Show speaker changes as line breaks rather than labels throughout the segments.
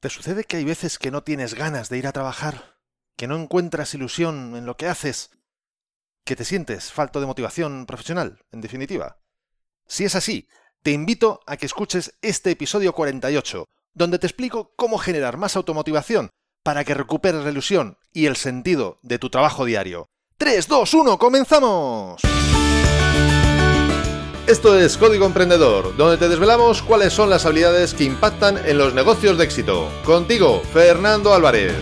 ¿Te sucede que hay veces que no tienes ganas de ir a trabajar? ¿Que no encuentras ilusión en lo que haces? ¿Que te sientes falto de motivación profesional, en definitiva? Si es así, te invito a que escuches este episodio 48, donde te explico cómo generar más automotivación para que recuperes la ilusión y el sentido de tu trabajo diario. 3, 2, 1, comenzamos. Esto es Código Emprendedor, donde te desvelamos cuáles son las habilidades que impactan en los negocios de éxito. Contigo, Fernando Álvarez.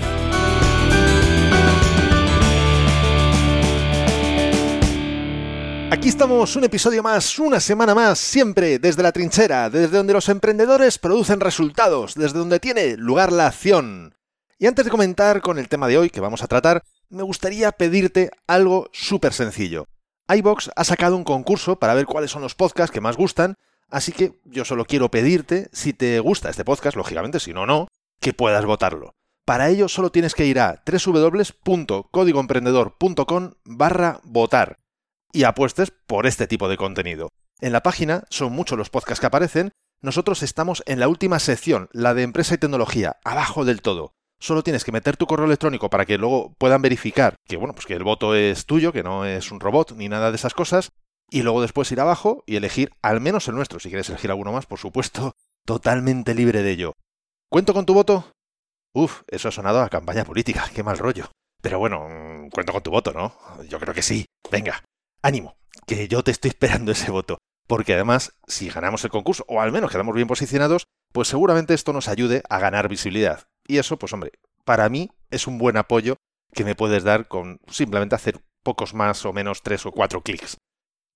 Aquí estamos, un episodio más, una semana más, siempre desde la trinchera, desde donde los emprendedores producen resultados, desde donde tiene lugar la acción. Y antes de comentar con el tema de hoy que vamos a tratar, me gustaría pedirte algo súper sencillo iBox ha sacado un concurso para ver cuáles son los podcasts que más gustan, así que yo solo quiero pedirte, si te gusta este podcast, lógicamente, si no, no, que puedas votarlo. Para ello solo tienes que ir a www.códigoemprendedor.com barra votar y apuestes por este tipo de contenido. En la página son muchos los podcasts que aparecen, nosotros estamos en la última sección, la de empresa y tecnología, abajo del todo solo tienes que meter tu correo electrónico para que luego puedan verificar que bueno, pues que el voto es tuyo, que no es un robot ni nada de esas cosas, y luego después ir abajo y elegir al menos el nuestro. Si quieres elegir alguno más, por supuesto, totalmente libre de ello. ¿Cuento con tu voto? Uf, eso ha sonado a campaña política, qué mal rollo. Pero bueno, mm, cuento con tu voto, ¿no? Yo creo que sí. Venga, ánimo, que yo te estoy esperando ese voto. Porque además, si ganamos el concurso, o al menos quedamos bien posicionados, pues seguramente esto nos ayude a ganar visibilidad. Y eso, pues hombre, para mí es un buen apoyo que me puedes dar con simplemente hacer pocos más o menos tres o cuatro clics.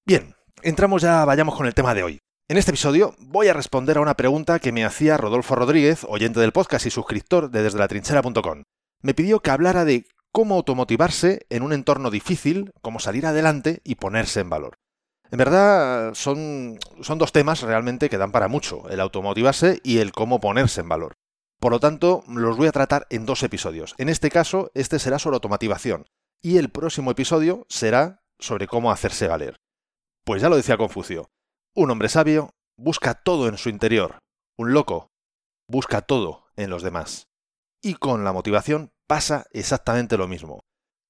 Bien, entramos ya, vayamos con el tema de hoy. En este episodio voy a responder a una pregunta que me hacía Rodolfo Rodríguez, oyente del podcast y suscriptor de desde la trinchera.com. Me pidió que hablara de cómo automotivarse en un entorno difícil, cómo salir adelante y ponerse en valor. En verdad son, son dos temas realmente que dan para mucho, el automotivarse y el cómo ponerse en valor. Por lo tanto, los voy a tratar en dos episodios. En este caso, este será sobre automatización y el próximo episodio será sobre cómo hacerse valer. Pues ya lo decía Confucio, un hombre sabio busca todo en su interior, un loco busca todo en los demás. Y con la motivación pasa exactamente lo mismo,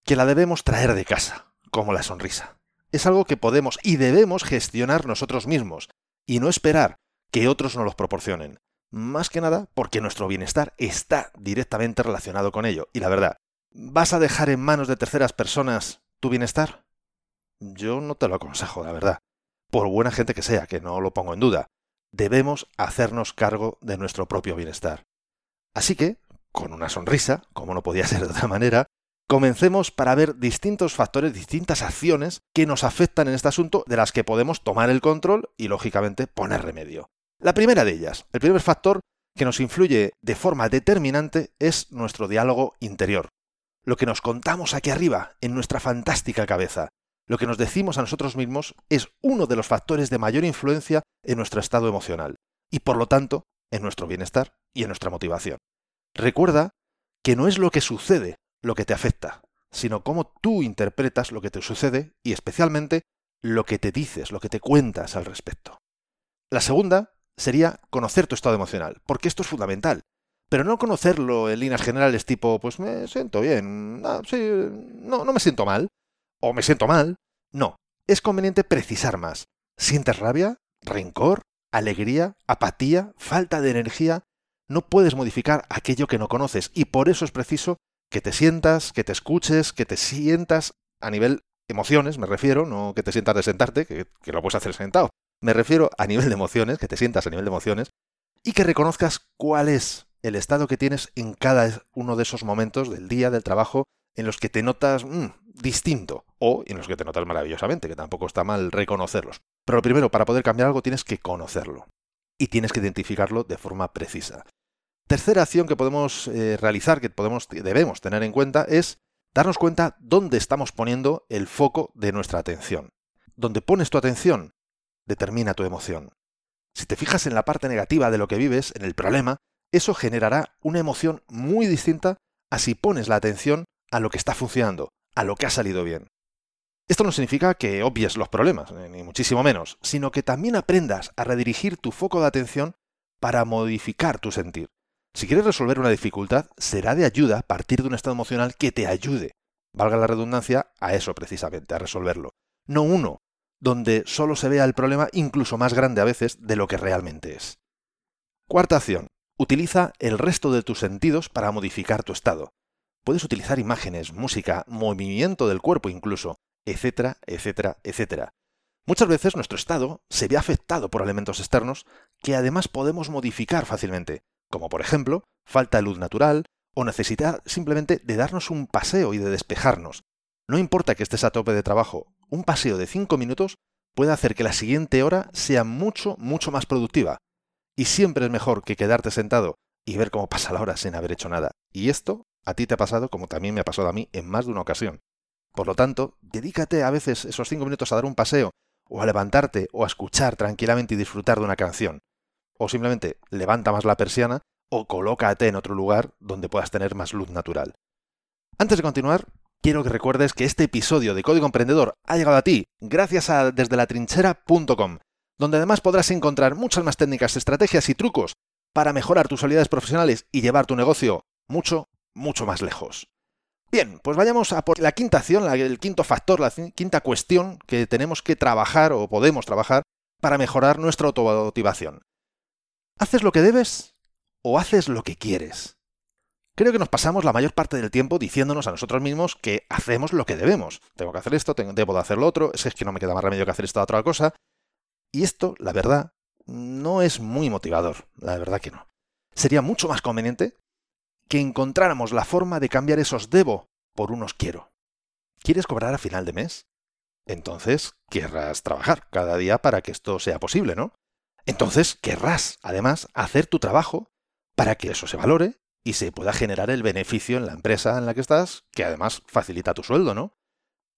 que la debemos traer de casa, como la sonrisa. Es algo que podemos y debemos gestionar nosotros mismos, y no esperar que otros nos los proporcionen. Más que nada porque nuestro bienestar está directamente relacionado con ello. Y la verdad, ¿vas a dejar en manos de terceras personas tu bienestar? Yo no te lo aconsejo, la verdad. Por buena gente que sea, que no lo pongo en duda, debemos hacernos cargo de nuestro propio bienestar. Así que, con una sonrisa, como no podía ser de otra manera, comencemos para ver distintos factores, distintas acciones que nos afectan en este asunto de las que podemos tomar el control y, lógicamente, poner remedio. La primera de ellas, el primer factor que nos influye de forma determinante es nuestro diálogo interior. Lo que nos contamos aquí arriba, en nuestra fantástica cabeza. Lo que nos decimos a nosotros mismos es uno de los factores de mayor influencia en nuestro estado emocional y por lo tanto en nuestro bienestar y en nuestra motivación. Recuerda que no es lo que sucede lo que te afecta, sino cómo tú interpretas lo que te sucede y especialmente lo que te dices, lo que te cuentas al respecto. La segunda sería conocer tu estado emocional, porque esto es fundamental. Pero no conocerlo en líneas generales tipo, pues me siento bien, ah, sí, no, no me siento mal, o me siento mal. No, es conveniente precisar más. ¿Sientes rabia? ¿Rencor? ¿Alegría? ¿Apatía? ¿Falta de energía? No puedes modificar aquello que no conoces y por eso es preciso que te sientas, que te escuches, que te sientas a nivel emociones, me refiero, no que te sientas de sentarte, que, que lo puedes hacer sentado, me refiero a nivel de emociones, que te sientas a nivel de emociones, y que reconozcas cuál es el estado que tienes en cada uno de esos momentos del día, del trabajo, en los que te notas mm, distinto, o en los que te notas maravillosamente, que tampoco está mal reconocerlos. Pero lo primero, para poder cambiar algo tienes que conocerlo, y tienes que identificarlo de forma precisa. Tercera acción que podemos eh, realizar, que podemos, debemos tener en cuenta, es darnos cuenta dónde estamos poniendo el foco de nuestra atención. Donde pones tu atención determina tu emoción. Si te fijas en la parte negativa de lo que vives, en el problema, eso generará una emoción muy distinta a si pones la atención a lo que está funcionando, a lo que ha salido bien. Esto no significa que obvies los problemas, eh, ni muchísimo menos, sino que también aprendas a redirigir tu foco de atención para modificar tu sentir. Si quieres resolver una dificultad, será de ayuda partir de un estado emocional que te ayude, valga la redundancia, a eso precisamente, a resolverlo. No uno, donde solo se vea el problema incluso más grande a veces de lo que realmente es. Cuarta acción. Utiliza el resto de tus sentidos para modificar tu estado. Puedes utilizar imágenes, música, movimiento del cuerpo incluso, etcétera, etcétera, etcétera. Muchas veces nuestro estado se ve afectado por elementos externos que además podemos modificar fácilmente, como por ejemplo falta de luz natural o necesidad simplemente de darnos un paseo y de despejarnos. No importa que estés a tope de trabajo, un paseo de 5 minutos puede hacer que la siguiente hora sea mucho, mucho más productiva. Y siempre es mejor que quedarte sentado y ver cómo pasa la hora sin haber hecho nada. Y esto a ti te ha pasado como también me ha pasado a mí en más de una ocasión. Por lo tanto, dedícate a veces esos 5 minutos a dar un paseo, o a levantarte, o a escuchar tranquilamente y disfrutar de una canción. O simplemente levanta más la persiana o colócate en otro lugar donde puedas tener más luz natural. Antes de continuar, quiero que recuerdes que este episodio de Código Emprendedor ha llegado a ti gracias a desde la trinchera.com, donde además podrás encontrar muchas más técnicas, estrategias y trucos para mejorar tus habilidades profesionales y llevar tu negocio mucho, mucho más lejos. Bien, pues vayamos a por la quinta acción, el quinto factor, la quinta cuestión que tenemos que trabajar o podemos trabajar para mejorar nuestra automotivación. ¿Haces lo que debes o haces lo que quieres? Creo que nos pasamos la mayor parte del tiempo diciéndonos a nosotros mismos que hacemos lo que debemos. Tengo que hacer esto, tengo, debo de hacer lo otro, es que no me queda más remedio que hacer esta otra cosa. Y esto, la verdad, no es muy motivador, la verdad que no. Sería mucho más conveniente que encontráramos la forma de cambiar esos debo por unos quiero. ¿Quieres cobrar a final de mes? Entonces querrás trabajar cada día para que esto sea posible, ¿no? Entonces querrás, además, hacer tu trabajo para que eso se valore y se pueda generar el beneficio en la empresa en la que estás, que además facilita tu sueldo, ¿no?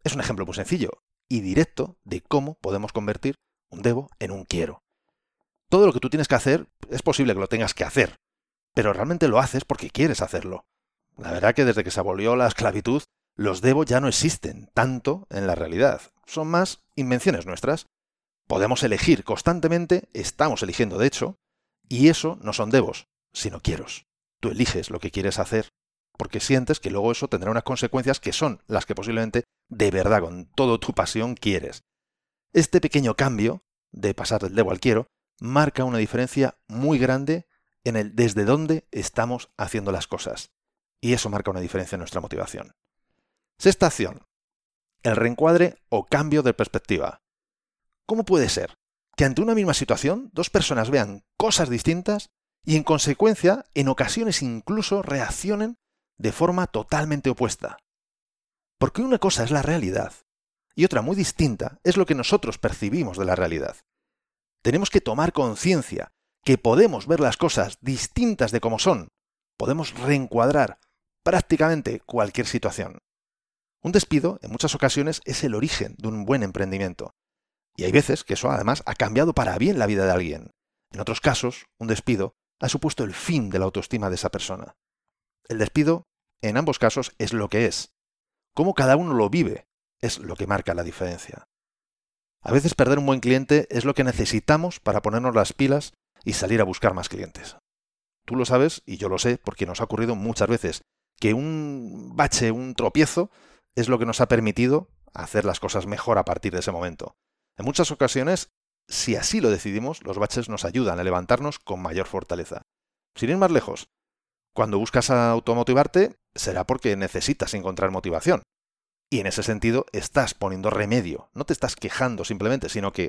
Es un ejemplo muy sencillo y directo de cómo podemos convertir un debo en un quiero. Todo lo que tú tienes que hacer es posible que lo tengas que hacer, pero realmente lo haces porque quieres hacerlo. La verdad que desde que se abolió la esclavitud, los debo ya no existen tanto en la realidad. Son más invenciones nuestras. Podemos elegir constantemente, estamos eligiendo de hecho, y eso no son debos, sino quieros. Tú eliges lo que quieres hacer porque sientes que luego eso tendrá unas consecuencias que son las que posiblemente de verdad con toda tu pasión quieres. Este pequeño cambio de pasar del debo al quiero marca una diferencia muy grande en el desde dónde estamos haciendo las cosas. Y eso marca una diferencia en nuestra motivación. Sexta acción. El reencuadre o cambio de perspectiva. ¿Cómo puede ser que ante una misma situación dos personas vean cosas distintas y en consecuencia en ocasiones incluso reaccionen de forma totalmente opuesta? Porque una cosa es la realidad y otra muy distinta es lo que nosotros percibimos de la realidad. Tenemos que tomar conciencia que podemos ver las cosas distintas de como son. Podemos reencuadrar prácticamente cualquier situación. Un despido, en muchas ocasiones, es el origen de un buen emprendimiento. Y hay veces que eso además ha cambiado para bien la vida de alguien. En otros casos, un despido ha supuesto el fin de la autoestima de esa persona. El despido, en ambos casos, es lo que es. Cómo cada uno lo vive es lo que marca la diferencia. A veces perder un buen cliente es lo que necesitamos para ponernos las pilas y salir a buscar más clientes. Tú lo sabes y yo lo sé porque nos ha ocurrido muchas veces que un bache, un tropiezo, es lo que nos ha permitido hacer las cosas mejor a partir de ese momento. En muchas ocasiones, si así lo decidimos, los baches nos ayudan a levantarnos con mayor fortaleza. Sin ir más lejos, cuando buscas automotivarte, será porque necesitas encontrar motivación. Y en ese sentido estás poniendo remedio. No te estás quejando simplemente, sino que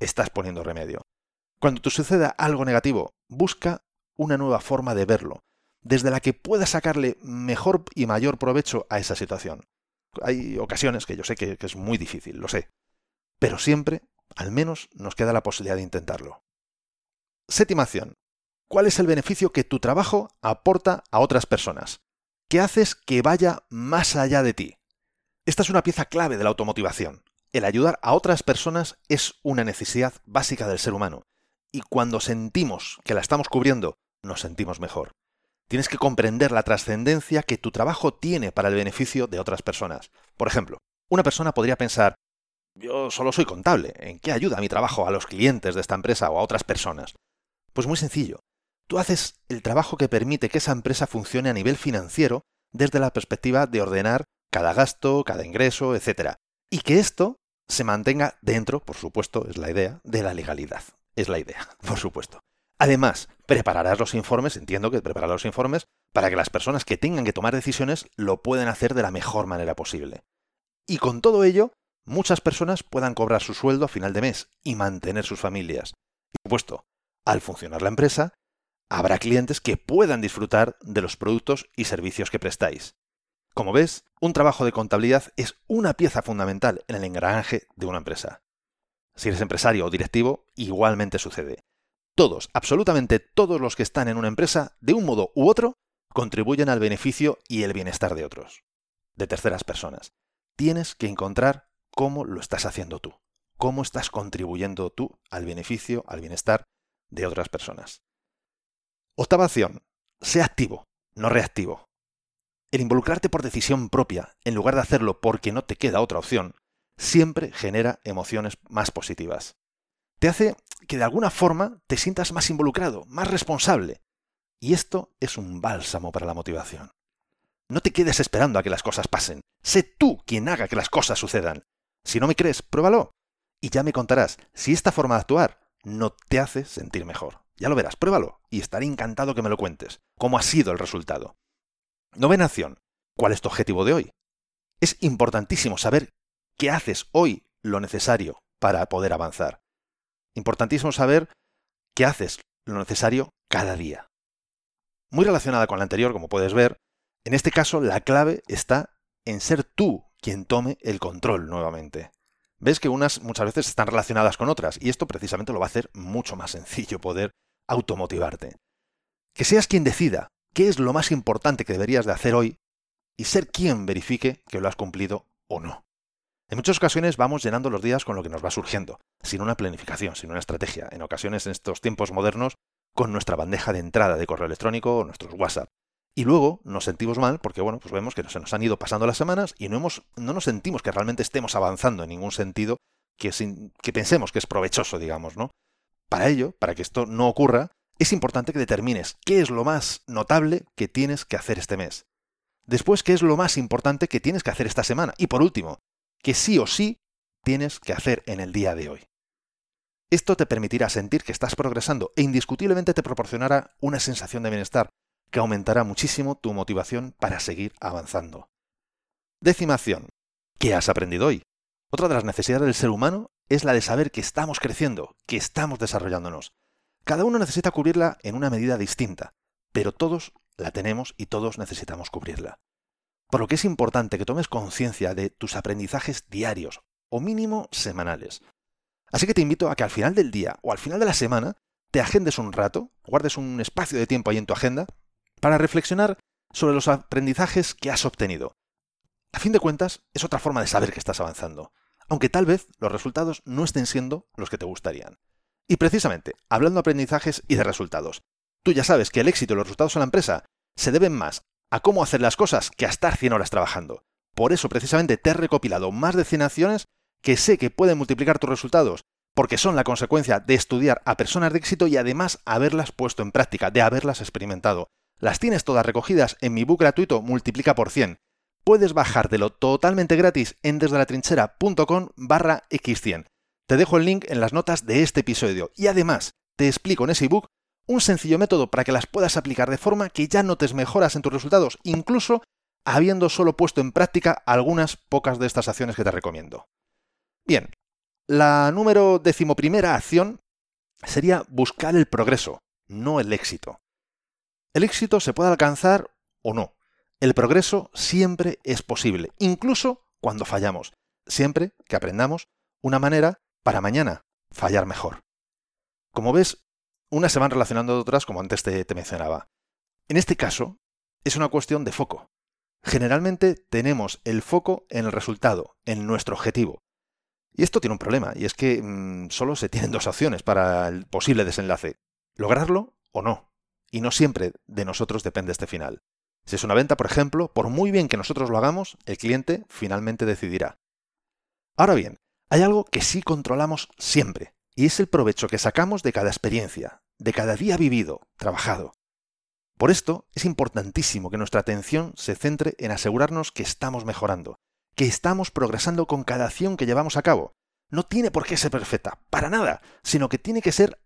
estás poniendo remedio. Cuando te suceda algo negativo, busca una nueva forma de verlo, desde la que puedas sacarle mejor y mayor provecho a esa situación. Hay ocasiones que yo sé que, es muy difícil, lo sé, pero siempre, al menos, nos queda la posibilidad de intentarlo. Séptima acción. ¿Cuál es el beneficio que tu trabajo aporta a otras personas? ¿Qué haces que vaya más allá de ti? Esta es una pieza clave de la automotivación. El ayudar a otras personas es una necesidad básica del ser humano y cuando sentimos que la estamos cubriendo, nos sentimos mejor. Tienes que comprender la trascendencia que tu trabajo tiene para el beneficio de otras personas. Por ejemplo, una persona podría pensar, yo solo soy contable, ¿en qué ayuda mi trabajo a los clientes de esta empresa o a otras personas? Pues muy sencillo. Tú haces el trabajo que permite que esa empresa funcione a nivel financiero desde la perspectiva de ordenar cada gasto, cada ingreso, etc. Y que esto se mantenga dentro, por supuesto, es la idea, de la legalidad. Es la idea, por supuesto. Además, prepararás los informes, entiendo que prepararás los informes, para que las personas que tengan que tomar decisiones lo puedan hacer de la mejor manera posible. Y con todo ello, muchas personas puedan cobrar su sueldo a final de mes y mantener sus familias. Y por supuesto, al funcionar la empresa, habrá clientes que puedan disfrutar de los productos y servicios que prestáis. Como ves, un trabajo de contabilidad es una pieza fundamental en el engranaje de una empresa. Si eres empresario o directivo, igualmente sucede. Todos, absolutamente todos los que están en una empresa, de un modo u otro, contribuyen al beneficio y el bienestar de otros, de terceras personas. Tienes que encontrar cómo lo estás haciendo tú, cómo estás contribuyendo tú al beneficio, al bienestar de otras personas. Octava acción, sé activo, no reactivo. El involucrarte por decisión propia, en lugar de hacerlo porque no te queda otra opción, siempre genera emociones más positivas. Te hace que de alguna forma te sientas más involucrado, más responsable. Y esto es un bálsamo para la motivación. No te quedes esperando a que las cosas pasen. Sé tú quien haga que las cosas sucedan. Si no me crees, pruébalo. Y ya me contarás si esta forma de actuar no te hace sentir mejor. Ya lo verás, pruébalo y estaré encantado que me lo cuentes. ¿Cómo ha sido el resultado? Novena acción. ¿Cuál es tu objetivo de hoy? Es importantísimo saber qué haces hoy lo necesario para poder avanzar. Importantísimo saber qué haces lo necesario cada día. Muy relacionada con la anterior, como puedes ver, en este caso la clave está en ser tú quien tome el control nuevamente. Ves que unas muchas veces están relacionadas con otras y esto precisamente lo va a hacer mucho más sencillo poder automotivarte. Que seas quien decida qué es lo más importante que deberías de hacer hoy y ser quien verifique que lo has cumplido o no. En muchas ocasiones vamos llenando los días con lo que nos va surgiendo, sin una planificación, sin una estrategia. En ocasiones en estos tiempos modernos, con nuestra bandeja de entrada de correo electrónico o nuestros WhatsApp. Y luego nos sentimos mal porque, bueno, pues vemos que se nos han ido pasando las semanas y no, hemos, no nos sentimos que realmente estemos avanzando en ningún sentido que, que pensemos que es provechoso, digamos, ¿no? Para ello, para que esto no ocurra, es importante que determines qué es lo más notable que tienes que hacer este mes. Después, qué es lo más importante que tienes que hacer esta semana. Y por último, que sí o sí tienes que hacer en el día de hoy. Esto te permitirá sentir que estás progresando e indiscutiblemente te proporcionará una sensación de bienestar que aumentará muchísimo tu motivación para seguir avanzando. Décima acción. ¿Qué has aprendido hoy? Otra de las necesidades del ser humano es la de saber que estamos creciendo, que estamos desarrollándonos. Cada uno necesita cubrirla en una medida distinta, pero todos la tenemos y todos necesitamos cubrirla. Por lo que es importante que tomes conciencia de tus aprendizajes diarios o mínimo semanales. Así que te invito a que al final del día o al final de la semana te agendes un rato, guardes un espacio de tiempo ahí en tu agenda para reflexionar sobre los aprendizajes que has obtenido. A fin de cuentas, es otra forma de saber que estás avanzando, aunque tal vez los resultados no estén siendo los que te gustarían. Y precisamente, hablando de aprendizajes y de resultados, tú ya sabes que el éxito y los resultados en la empresa se deben más a cómo hacer las cosas que a estar 100 horas trabajando. Por eso precisamente te he recopilado más de 100 acciones que sé que pueden multiplicar tus resultados, porque son la consecuencia de estudiar a personas de éxito y además haberlas puesto en práctica, de haberlas experimentado. Las tienes todas recogidas en mi book gratuito Multiplica por 100. Puedes bajártelo totalmente gratis en desdelatrinchera.com barra x100. Te dejo el link en las notas de este episodio y además te explico en ese ebook un sencillo método para que las puedas aplicar de forma que ya notes mejoras en tus resultados, incluso habiendo solo puesto en práctica algunas pocas de estas acciones que te recomiendo. Bien, la número decimoprimera acción sería buscar el progreso, no el éxito. El éxito se puede alcanzar o no. El progreso siempre es posible, incluso cuando fallamos, siempre que aprendamos una manera para mañana fallar mejor. Como ves, unas se van relacionando de otras como antes te, te mencionaba. En este caso, es una cuestión de foco. Generalmente tenemos el foco en el resultado, en nuestro objetivo. Y esto tiene un problema, y es que mm, solo se tienen dos opciones para el posible desenlace. Lograrlo o no y no siempre de nosotros depende este final. Si es una venta, por ejemplo, por muy bien que nosotros lo hagamos, el cliente finalmente decidirá. Ahora bien, hay algo que sí controlamos siempre, y es el provecho que sacamos de cada experiencia, de cada día vivido, trabajado. Por esto es importantísimo que nuestra atención se centre en asegurarnos que estamos mejorando, que estamos progresando con cada acción que llevamos a cabo. No tiene por qué ser perfecta, para nada, sino que tiene que ser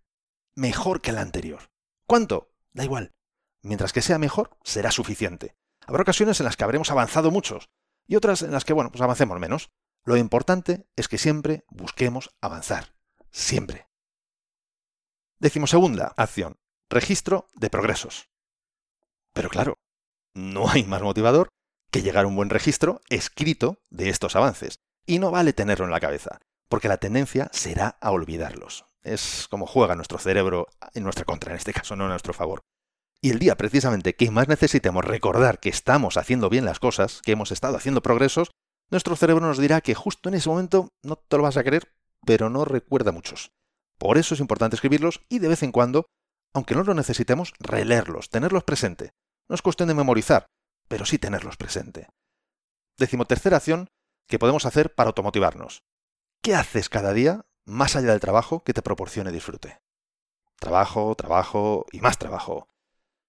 mejor que la anterior. ¿Cuánto? Da igual. Mientras que sea mejor, será suficiente. Habrá ocasiones en las que habremos avanzado muchos y otras en las que, bueno, pues avancemos menos. Lo importante es que siempre busquemos avanzar. Siempre. segunda acción. Registro de progresos. Pero claro, no hay más motivador que llegar a un buen registro escrito de estos avances. Y no vale tenerlo en la cabeza, porque la tendencia será a olvidarlos. Es como juega nuestro cerebro en nuestra contra, en este caso no a nuestro favor. Y el día precisamente que más necesitemos recordar que estamos haciendo bien las cosas, que hemos estado haciendo progresos, nuestro cerebro nos dirá que justo en ese momento no te lo vas a creer, pero no recuerda muchos. Por eso es importante escribirlos y de vez en cuando, aunque no lo necesitemos, releerlos, tenerlos presente. No es cuestión de memorizar, pero sí tenerlos presente. Decimotercera acción que podemos hacer para automotivarnos. ¿Qué haces cada día más allá del trabajo que te proporcione disfrute? Trabajo, trabajo y más trabajo.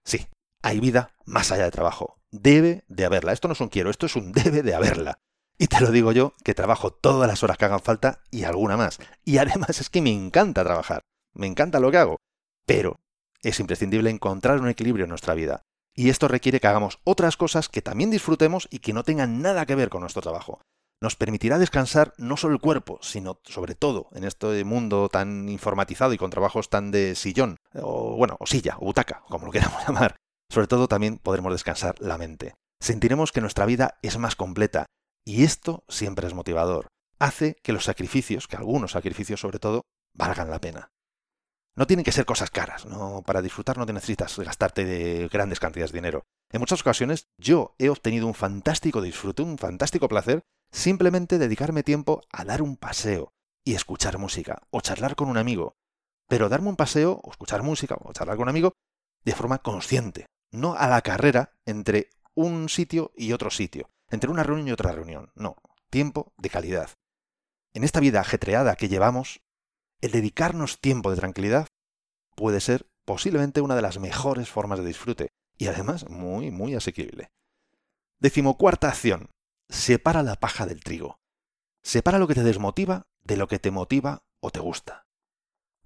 Sí, hay vida más allá del trabajo. Debe de haberla. Esto no es un quiero, esto es un debe de haberla. Y te lo digo yo, que trabajo todas las horas que hagan falta y alguna más. Y además es que me encanta trabajar. Me encanta lo que hago. Pero es imprescindible encontrar un equilibrio en nuestra vida. Y esto requiere que hagamos otras cosas que también disfrutemos y que no tengan nada que ver con nuestro trabajo. Nos permitirá descansar no solo el cuerpo, sino sobre todo en este mundo tan informatizado y con trabajos tan de sillón, o bueno, o silla, o butaca, como lo queramos llamar. Sobre todo también podremos descansar la mente. Sentiremos que nuestra vida es más completa, y esto siempre es motivador. Hace que los sacrificios, que algunos sacrificios sobre todo, valgan la pena. No tienen que ser cosas caras, no, para disfrutar no te necesitas gastarte de grandes cantidades de dinero. En muchas ocasiones yo he obtenido un fantástico disfrute, un fantástico placer, simplemente dedicarme tiempo a dar un paseo y escuchar música o charlar con un amigo. Pero darme un paseo o escuchar música o charlar con un amigo de forma consciente, no a la carrera entre un sitio y otro sitio, entre una reunión y otra reunión, no, tiempo de calidad. En esta vida ajetreada que llevamos, el dedicarnos tiempo de tranquilidad puede ser posiblemente una de las mejores formas de disfrute y además muy, muy asequible. Decimocuarta acción. Separa la paja del trigo. Separa lo que te desmotiva de lo que te motiva o te gusta.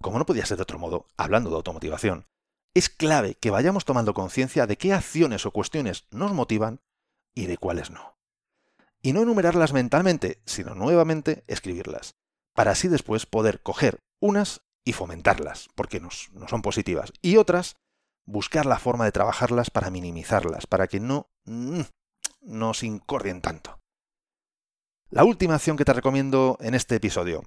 Como no podía ser de otro modo, hablando de automotivación, es clave que vayamos tomando conciencia de qué acciones o cuestiones nos motivan y de cuáles no. Y no enumerarlas mentalmente, sino nuevamente escribirlas para así después poder coger unas y fomentarlas, porque no son positivas, y otras, buscar la forma de trabajarlas para minimizarlas, para que no mm, nos incordien tanto. La última acción que te recomiendo en este episodio,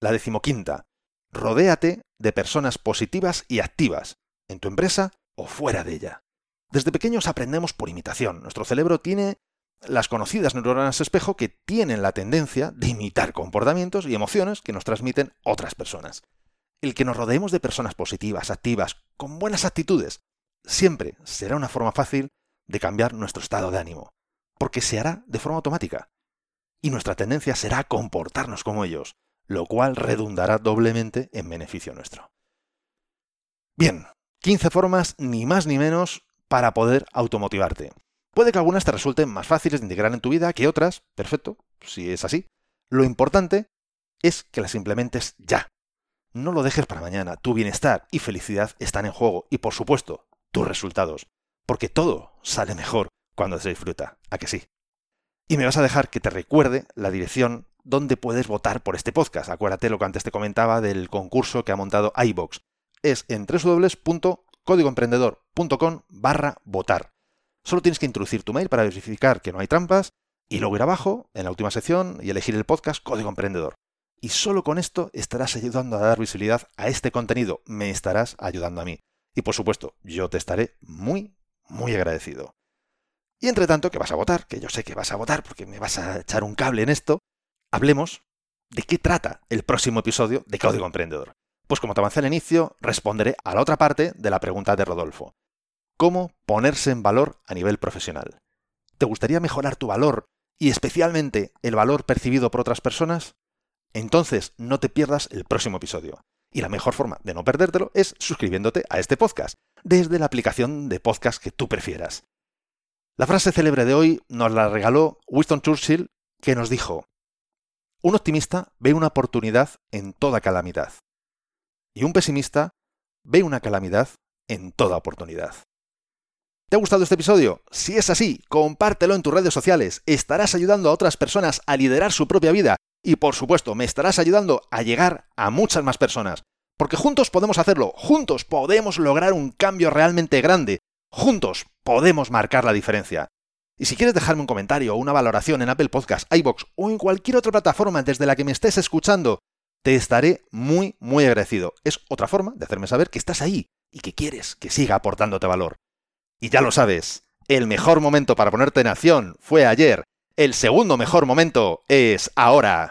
la decimoquinta, rodéate de personas positivas y activas, en tu empresa o fuera de ella. Desde pequeños aprendemos por imitación. Nuestro cerebro tiene las conocidas neuronas espejo que tienen la tendencia de imitar comportamientos y emociones que nos transmiten otras personas. El que nos rodeemos de personas positivas, activas, con buenas actitudes, siempre será una forma fácil de cambiar nuestro estado de ánimo, porque se hará de forma automática. Y nuestra tendencia será comportarnos como ellos, lo cual redundará doblemente en beneficio nuestro. Bien, 15 formas ni más ni menos para poder automotivarte. Puede que algunas te resulten más fáciles de integrar en tu vida que otras, perfecto, si es así. Lo importante es que las implementes ya. No lo dejes para mañana. Tu bienestar y felicidad están en juego y, por supuesto, tus resultados. Porque todo sale mejor cuando se disfruta. ¿A que sí? Y me vas a dejar que te recuerde la dirección donde puedes votar por este podcast. Acuérdate lo que antes te comentaba del concurso que ha montado iBox. Es en www.códigoemprendedor.com barra votar. Solo tienes que introducir tu mail para verificar que no hay trampas y luego ir abajo, en la última sección, y elegir el podcast Código Emprendedor. Y solo con esto estarás ayudando a dar visibilidad a este contenido, me estarás ayudando a mí. Y por supuesto, yo te estaré muy, muy agradecido. Y entre tanto, que vas a votar, que yo sé que vas a votar porque me vas a echar un cable en esto, hablemos de qué trata el próximo episodio de Código Emprendedor. Pues como te avancé al inicio, responderé a la otra parte de la pregunta de Rodolfo cómo ponerse en valor a nivel profesional. ¿Te gustaría mejorar tu valor y especialmente el valor percibido por otras personas? Entonces no te pierdas el próximo episodio. Y la mejor forma de no perdértelo es suscribiéndote a este podcast, desde la aplicación de podcast que tú prefieras. La frase célebre de hoy nos la regaló Winston Churchill, que nos dijo, un optimista ve una oportunidad en toda calamidad, y un pesimista ve una calamidad en toda oportunidad. ¿Te ha gustado este episodio? Si es así, compártelo en tus redes sociales. Estarás ayudando a otras personas a liderar su propia vida y por supuesto me estarás ayudando a llegar a muchas más personas. Porque juntos podemos hacerlo, juntos podemos lograr un cambio realmente grande, juntos podemos marcar la diferencia. Y si quieres dejarme un comentario o una valoración en Apple Podcasts, iBox o en cualquier otra plataforma desde la que me estés escuchando, te estaré muy, muy agradecido. Es otra forma de hacerme saber que estás ahí y que quieres que siga aportándote valor. Y ya lo sabes, el mejor momento para ponerte en acción fue ayer. El segundo mejor momento es ahora.